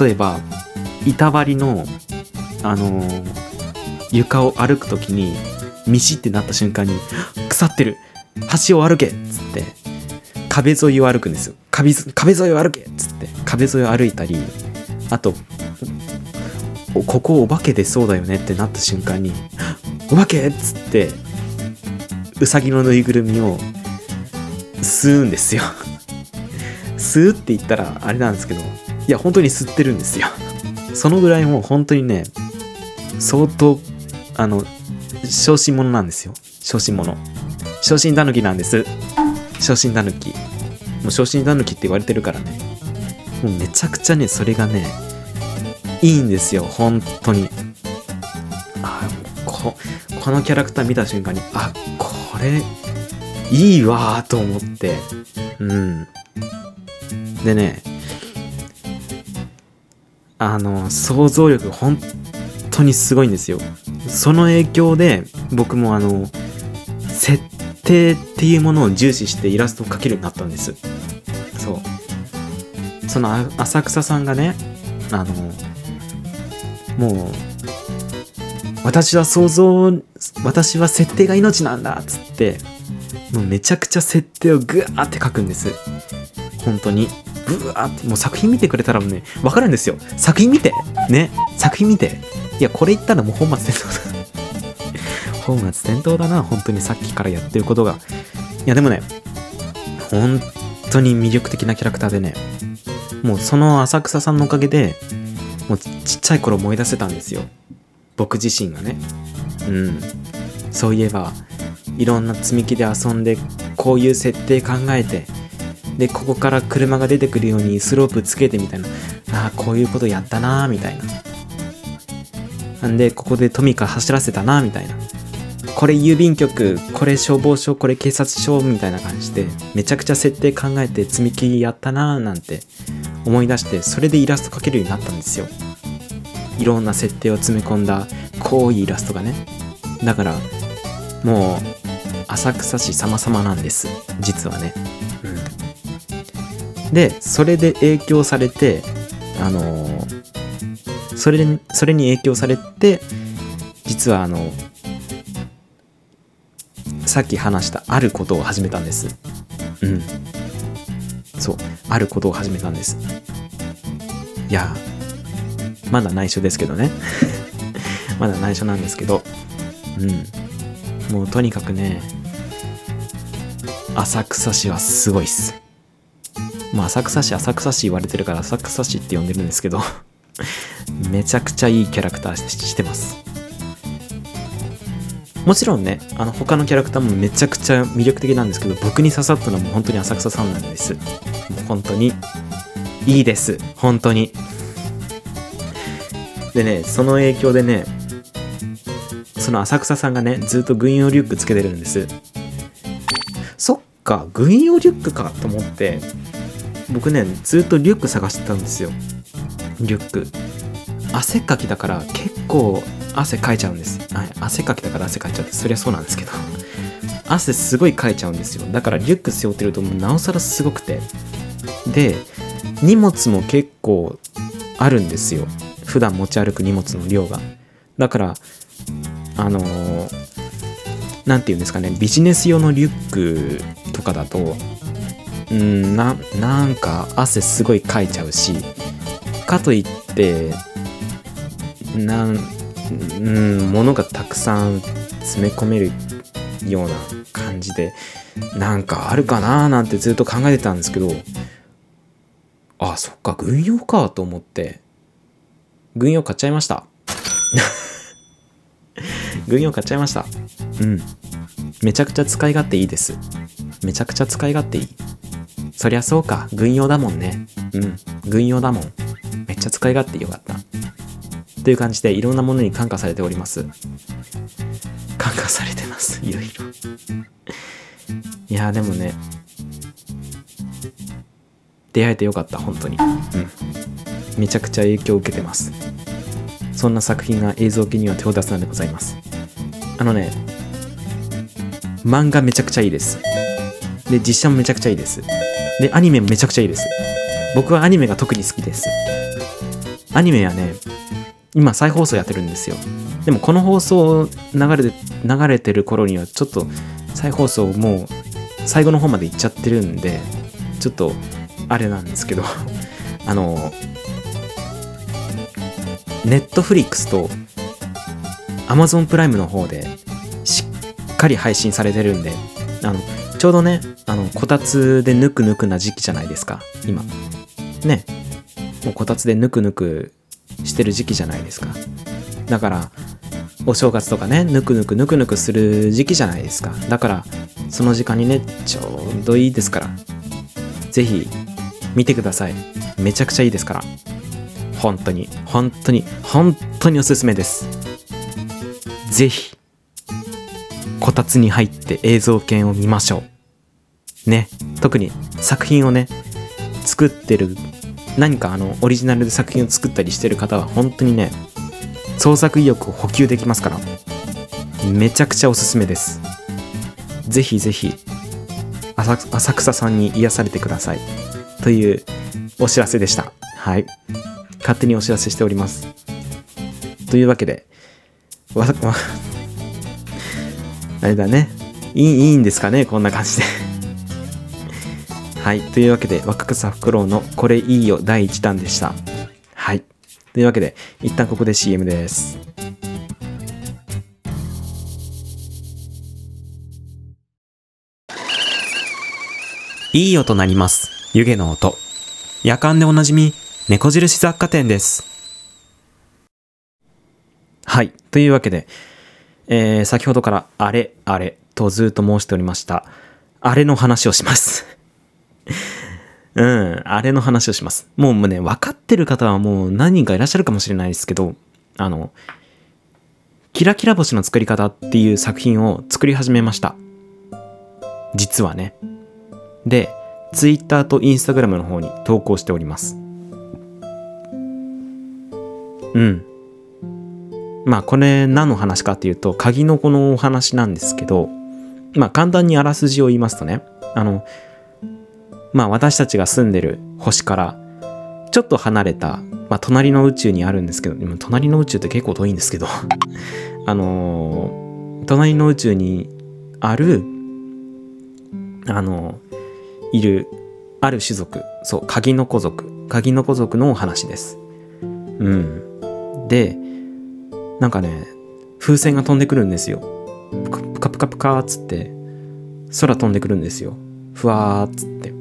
例えば板張りのあのー、床を歩く時にミシってなった瞬間に腐ってる橋を歩けっつって壁沿いを歩くんですよ。壁壁沿いを歩けっつって壁沿いを歩いたりあとここお化け出そうだよねってなった瞬間にお化けっつってうさぎのぬいぐるみを吸うんですよ。吸うって言ったらあれなんですけどいや本当に吸ってるんですよ。そのぐらいもう本当にね相当あの小心者なんですよ。小心者。小心たぬきなんです。小心たぬきもう小心たぬきって言われてるからね。もうめちゃくちゃねそれがねいいんですよ。本当に。あここのキャラクター見た瞬間にあこれいいわーと思って。うん。でねあの想像力本当にすごいんですよ。その影響で僕もあの設定っていうものを重視してイラストを描けるようになったんです。そう。その浅草さんがねあのもう私は想像私は設定が命なんだっつってもうめちゃくちゃ設定をグワーって書くんです。本当に。ブワーって。もう作品見てくれたらもうね分かるんですよ。作品見て。ね。作品見て。いやこれ言ったらもう本末転倒だ。[laughs] 本末転倒だな。本当にさっきからやってることが。いやでもね本当に魅力的なキャラクターでねもうその浅草さんのおかげでもうちっちゃい頃思い出せたんですよ。僕自身がね。うん。そういえばいろんな積み木で遊んでこういう設定考えてでここから車が出てくるようにスロープつけてみたいな。ああこういうことやったなーみたいな。なんでここでトミカ走らせたなみたいな。これ郵便局これ消防署これ警察署みたいな感じでめちゃくちゃ設定考えて積み木やったなーなんて思い出してそれでイラスト描けるようになったんですよ。いろんな設定を詰め込んだ濃いイラストがね。だからもう浅草市様々なんです。実はね、うん、でそれで影響されてあのーそれでそれに影響されて実はあのさっき話したあることを始めたんです。うん。そう。あることを始めたんです。いやまだ内緒ですけどね。[laughs] まだ内緒なんですけど。うん。もうとにかくね浅草市はすごいっす。まあ浅草市浅草市言われてるから浅草市って呼んでるんですけどめちゃくちゃいいキャラクターしてます。もちろんねあの他のキャラクターもめちゃくちゃ魅力的なんですけど僕に刺さったのも本当に浅草さんなんです。もう本当にいいです。本当に。でねその影響でねその浅草さんがねずっと軍用リュックつけてるんです。か軍用リュックかと思って僕ねずっとリュック探してたんですよ。リュック。汗かきだから結構汗かいちゃうんです、はい、汗かきだから汗かいちゃってそりゃそうなんですけど。汗すごいかいちゃうんですよ。だからリュック背負ってるともうなおさらすごくて。で荷物も結構あるんですよ。普段持ち歩く荷物の量が。だからあの何て言うんですかねビジネス用のリュックとかだとうんななんか汗すごいかいちゃうしかといってなんうん物がたくさん詰め込めるような感じでなんかあるかなーなんてずっと考えてたんですけどあそっか軍用かと思って軍用買っちゃいました。[laughs] 軍用買っちゃいました。うん。めちゃくちゃ使い勝手いいです。めちゃくちゃ使い勝手いい。そりゃそうか。軍用だもんね。うん。軍用だもん。めっちゃ使い勝手よかった。という感じでいろんなものに感化されております。感化されてます。[laughs] いろいろ。いやでもね。出会えてよかった本当に。うん。めちゃくちゃ影響を受けてます。そんな作品が映像系には手を出すのでございます。あのね漫画めちゃくちゃいいです。で実写もめちゃくちゃいいです。でアニメもめちゃくちゃいいです。僕はアニメが特に好きです。アニメはね今再放送やってるんですよ。でもこの放送流れて流れてる頃にはちょっと再放送もう最後の方まで行っちゃってるんでちょっとあれなんですけど。[laughs] あのネットフリックスと Amazon プライムの方でしっかり配信されてるんであのちょうどねあのこたつでぬくぬくな時期じゃないですか今。ね。もうこたつでぬくぬくしてる時期じゃないですか。だからお正月とかねぬくぬくぬくぬくする時期じゃないですか。だからその時間にねちょうどいいですから。ぜひ見てください。めちゃくちゃいいですから。本当に本当に本当におすすめです。ぜひこたつに入って映像系を見ましょう。ね。特に作品をね作ってる何かあのオリジナルで作品を作ったりしてる方は本当にね創作意欲を補給できますからめちゃくちゃおすすめです。ぜひぜひ浅草さんに癒されてください。というお知らせでした。はい。勝手にお知らせしておりますというわけでわわ [laughs] あれだねいいいいんですかね？こんな感じで [laughs] はい。というわけで、若草フクロウのこれいいよ第1弾でした。はい。というわけで、一旦ここで CM です。いい音鳴ります。湯気の音。夜間でおなじみ、猫印雑貨店です。はい。というわけで、えー、先ほどからあれ、あれとずっと申しておりました。あれの話をします。[laughs] うん、あれの話をします。もうね、分かってる方はもう何人かいらっしゃるかもしれないですけど、あの、キラキラ星の作り方っていう作品を作り始めました。実はね。で、Twitter と Instagram の方に投稿しております。うん。まあこれ何の話かっていうと、鍵の子のお話なんですけど、まあ簡単にあらすじを言いますとね、あの、まあ私たちが住んでる星からちょっと離れた、まあ、隣の宇宙にあるんですけど、今隣の宇宙って結構遠いんですけど、[laughs] あのー隣の宇宙にある、あのーいる、ある種族、そう、鍵の子族、鍵の子族のお話です。うん。でなんかね風船が飛んでくるんですよ。プカプカプカプカーっつって空飛んでくるんですよ。ふわーっつって。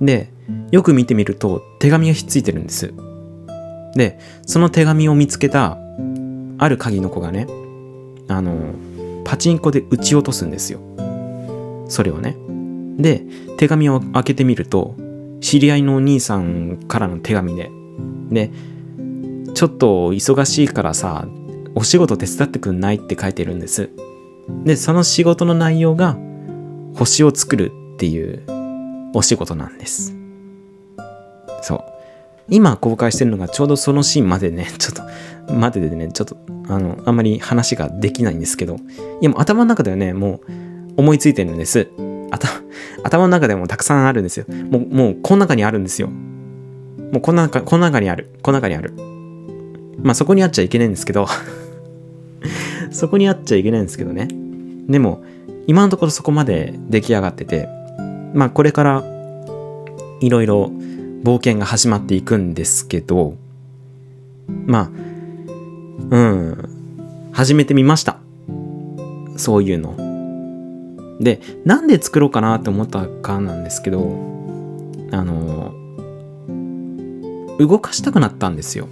でよく見てみると手紙がひっついてるんです。でその手紙を見つけたある鍵の子がねあのパチンコで撃ち落とすんですよ。それをね。で手紙を開けてみると知り合いのお兄さんからの手紙で。でちょっと忙しいからさお仕事手伝ってくんないって書いてるんです。でその仕事の内容が星を作るっていうお仕事なんです。そう。今公開してるのがちょうどそのシーンまでね [laughs] ちょっとまででねちょっとあのあんまり話ができないんですけどいやもう頭の中ではねもう思いついてるんです。[laughs] 頭の中でもたくさんあるんですよ。もうもうこの中にあるんですよ。もうこの中この中にある。この中にある。まあそこにあっちゃいけないんですけど [laughs] そこにあっちゃいけないんですけどね。でも今のところそこまで出来上がっててまあこれからいろいろ冒険が始まっていくんですけどまあうん始めてみました。そういうの。でなんで作ろうかなって思ったかなんですけどあの動かしたくなったんですよ。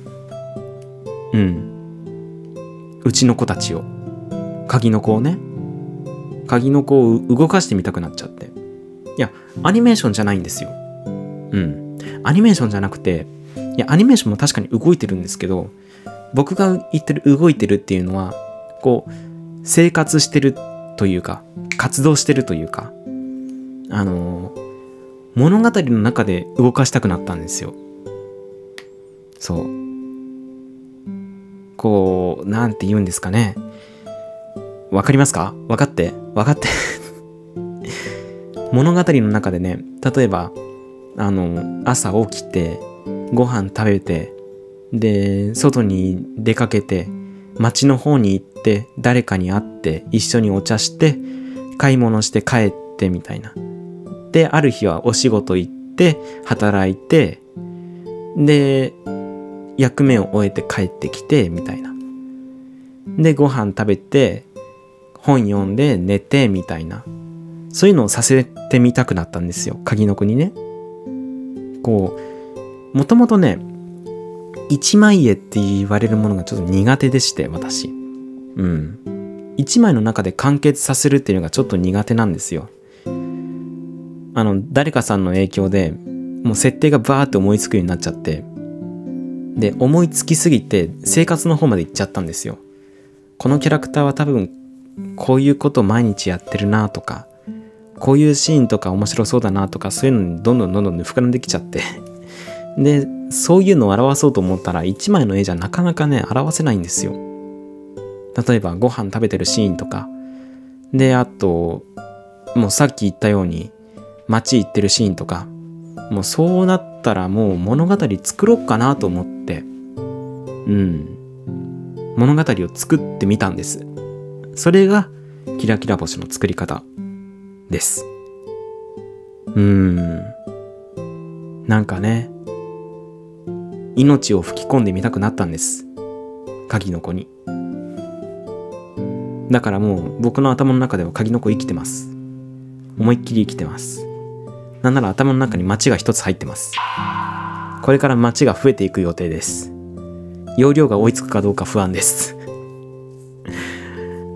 うん。うちの子たちを。鍵の子をね。鍵の子を動かしてみたくなっちゃって。いやアニメーションじゃないんですよ。うん。アニメーションじゃなくていやアニメーションも確かに動いてるんですけど僕が言ってる動いてるっていうのはこう生活してるというか活動してるというかあの物語の中で動かしたくなったんですよ。そう。こうなんて言うんですかね。わかりますか？分かって？分かって。[laughs] 物語の中でね例えばあの朝起きてご飯食べてで外に出かけて街の方に行って誰かに会って一緒にお茶して買い物して帰ってみたいな。である日はお仕事行って働いてで役目を終えて帰ってきてみたいな。でご飯食べて本読んで寝てみたいな。そういうのをさせてみたくなったんですよ。鍵の国ね。こうもともとね一枚絵って言われるものがちょっと苦手でして私。うん。一枚の中で完結させるっていうのがちょっと苦手なんですよ。あの誰かさんの影響でもう設定がバーって思いつくようになっちゃってで思いつきすぎて生活の方まで行っちゃったんですよ。このキャラクターは多分こういうこと毎日やってるなとかこういうシーンとか面白そうだなとかそういうのにどんどんどんどん膨らんできちゃってでそういうのを表そうと思ったら一枚の絵じゃなかなかね表せないんですよ例えばご飯食べてるシーンとかであともうさっき言ったように街行ってるシーンとかもうそうなったらもう物語作ろうかなと思ってうん。物語を作ってみたんです。それがキラキラ星の作り方です。うーん。なんかね命を吹き込んでみたくなったんです。鍵の子に。だからもう僕の頭の中では鍵の子生きてます。思いっきり生きてます。なんなら頭の中に街が一つ入ってます。これから街が増えていく予定です。容量が追いつくかどうか不安です。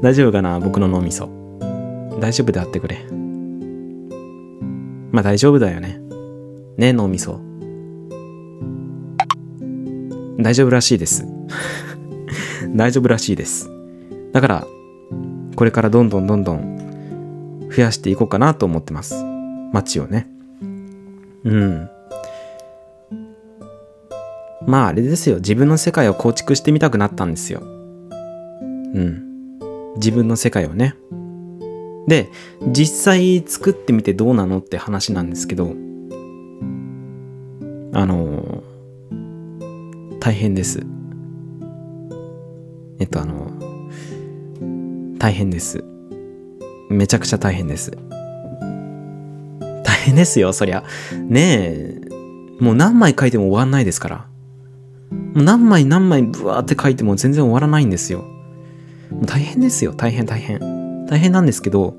大丈夫かな僕の脳みそ。大丈夫であってくれ。まあ大丈夫だよね。ね脳みそ。大丈夫らしいです。[laughs] 大丈夫らしいです。だからこれからどんどんどんどん増やしていこうかなと思ってます。街をね。うん。まああれですよ。自分の世界を構築してみたくなったんですよ。うん。自分の世界をね。で実際作ってみてどうなのって話なんですけどあの大変です。えっとあの大変です。めちゃくちゃ大変です。大変ですよそりゃ。ねえ。もう何枚書いても終わんないですから。何枚何枚ブワーって書いても全然終わらないんですよ。大変ですよ。大変大変。大変なんですけど、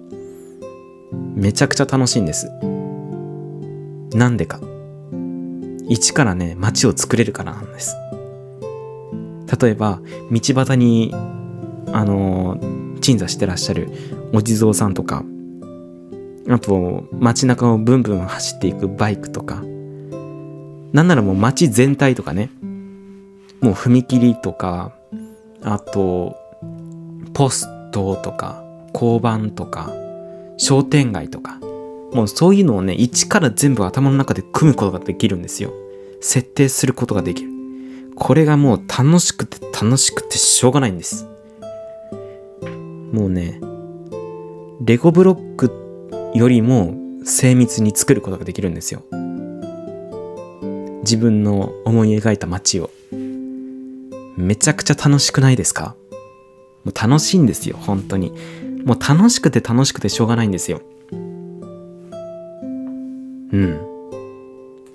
めちゃくちゃ楽しいんです。なんでか。一からね、街を作れるからなんです。例えば、道端に、あの、鎮座してらっしゃるお地蔵さんとか、あと、街中をブンブン走っていくバイクとか、なんならもう街全体とかね、もう踏切とか、あと、ポストとか、交番とか、商店街とか、もうそういうのをね、一から全部頭の中で組むことができるんですよ。設定することができる。これがもう楽しくて楽しくてしょうがないんです。もうね、レゴブロックよりも精密に作ることができるんですよ。自分の思い描いた街を。めちゃくちゃ楽しくないですか？もう楽しいんですよ、本当に。もう楽しくて楽しくてしょうがないんですよ。うん。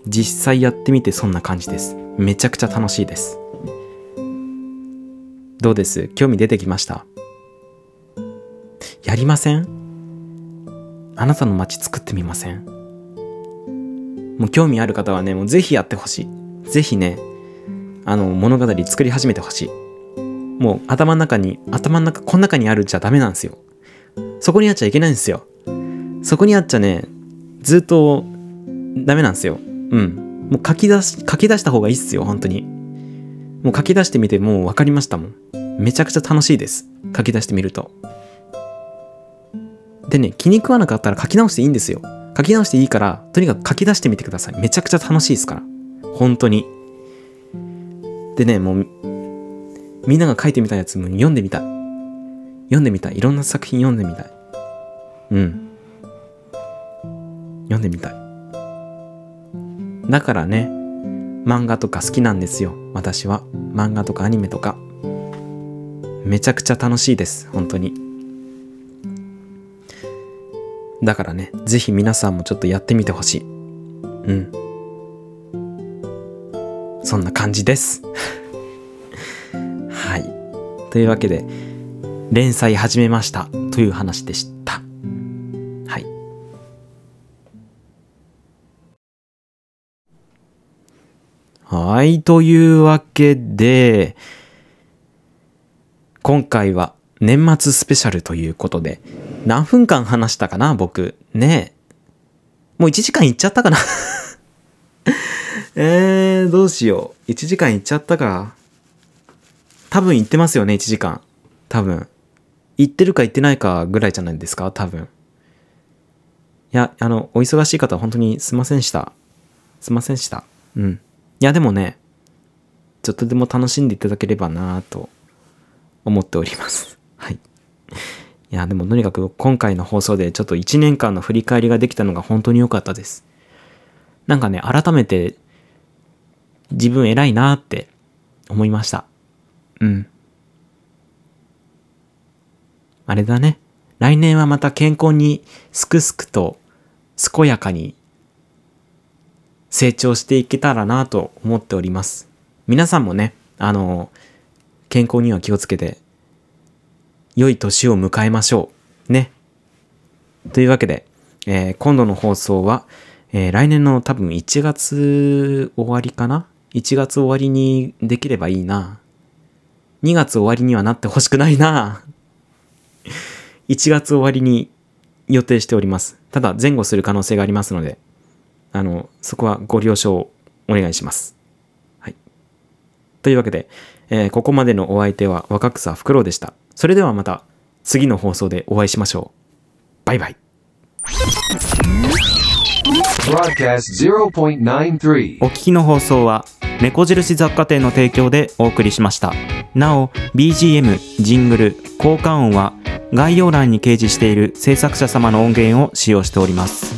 実際やってみてそんな感じです。めちゃくちゃ楽しいです。どうです？興味出てきました？やりません？あなたの街作ってみません？もう興味ある方はね、もうぜひやってほしい。ぜひね、あの、物語作り始めてほしい。もう頭の中に、頭の中、この中にあるじゃダメなんですよ。そこにあっちゃいけないんですよ。そこにあっちゃね、ずっとダメなんですよ。うん。もう書き出し、書き出した方がいいっすよ、本当に。もう書き出してみてもう分かりましたもん。めちゃくちゃ楽しいです。書き出してみると。でね、気に食わなかったら書き直していいんですよ。書き直していいから、とにかく書き出してみてください。めちゃくちゃ楽しいですから。本当に。でね、もう、みんなが書いてみたやつも読んでみたい。読んでみたい。いろんな作品読んでみたい。うん。読んでみたい。だからね、漫画とか好きなんですよ。私は。漫画とかアニメとか。めちゃくちゃ楽しいです。本当に。だからね、ぜひ皆さんもちょっとやってみてほしい。うん。そんな感じです。はい。というわけで、連載始めましたという話でした。はい。はい。というわけで、今回は年末スペシャルということで、何分間話したかな僕。ねえ。もう1時間いっちゃったかなえー、どうしよう。1時間いっちゃったか。多分行ってますよね、1時間。多分。行ってるか行ってないかぐらいじゃないですか、多分。いや、あの、お忙しい方は本当にすいませんでした。すいませんでした。うん。いや、でもね、ちょっとでも楽しんでいただければなぁと思っております。[laughs] はい。いや、でもとにかく今回の放送でちょっと1年間の振り返りができたのが本当に良かったです。なんかね、改めて自分偉いなって思いました。うん。あれだね。来年はまた健康にすくすくと健やかに成長していけたらなと思っております。皆さんもね、あの、健康には気をつけて、良い年を迎えましょう。ね。というわけで、えー今度の放送は、えー来年の多分1月終わりかな ?1 月終わりにできればいいな。2月終わりにはなってほしくないな。1月終わりに予定しております。ただ前後する可能性がありますので、あの、そこはご了承お願いします。はい。というわけで、えーここまでのお相手は若草フクロウでした。それではまた次の放送でお会いしましょう。バイバイ。Broadcast 0.93. お聞きの放送は猫印雑貨店の提供でお送りしました。なお BGM ジングル効果音は概要欄に掲示している制作者様の音源を使用しております。